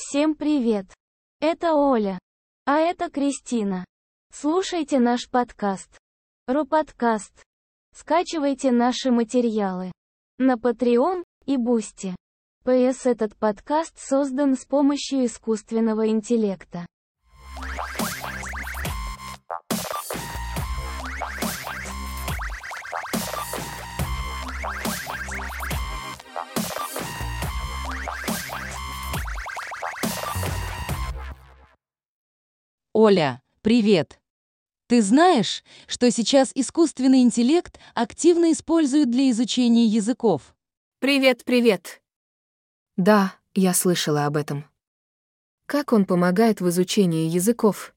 Всем привет! Это Оля. А это Кристина. Слушайте наш подкаст. Руподкаст. Скачивайте наши материалы. На Patreon и Boosty. PS этот подкаст создан с помощью искусственного интеллекта. Оля, привет! Ты знаешь, что сейчас искусственный интеллект активно используют для изучения языков? Привет, привет. Да, я слышала об этом. Как он помогает в изучении языков?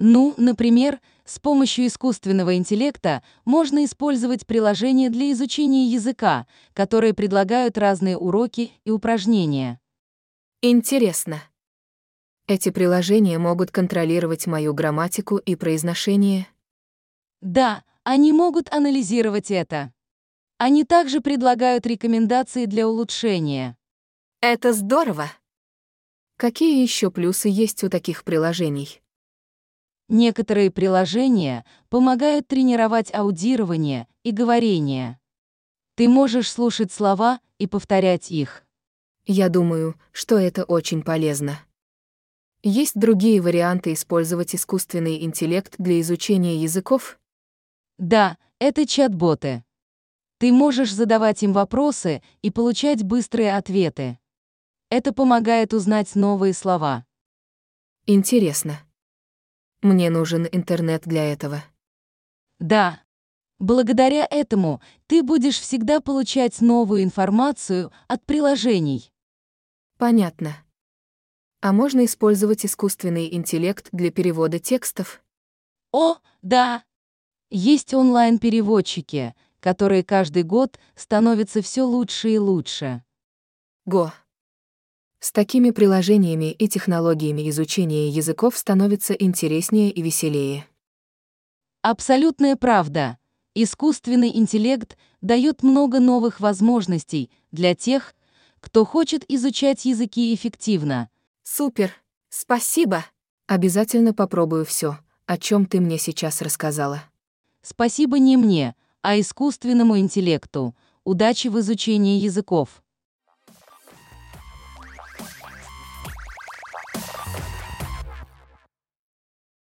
Ну, например, с помощью искусственного интеллекта можно использовать приложения для изучения языка, которые предлагают разные уроки и упражнения. Интересно. Эти приложения могут контролировать мою грамматику и произношение? Да, они могут анализировать это. Они также предлагают рекомендации для улучшения. Это здорово. Какие еще плюсы есть у таких приложений? Некоторые приложения помогают тренировать аудирование и говорение. Ты можешь слушать слова и повторять их. Я думаю, что это очень полезно. Есть другие варианты использовать искусственный интеллект для изучения языков? Да, это чат-боты. Ты можешь задавать им вопросы и получать быстрые ответы. Это помогает узнать новые слова. Интересно. Мне нужен интернет для этого. Да. Благодаря этому ты будешь всегда получать новую информацию от приложений. Понятно. А можно использовать искусственный интеллект для перевода текстов? О, да. Есть онлайн-переводчики, которые каждый год становятся все лучше и лучше. Го. С такими приложениями и технологиями изучения языков становится интереснее и веселее. Абсолютная правда. Искусственный интеллект дает много новых возможностей для тех, кто хочет изучать языки эффективно, Супер. Спасибо. Обязательно попробую все, о чем ты мне сейчас рассказала. Спасибо не мне, а искусственному интеллекту. Удачи в изучении языков.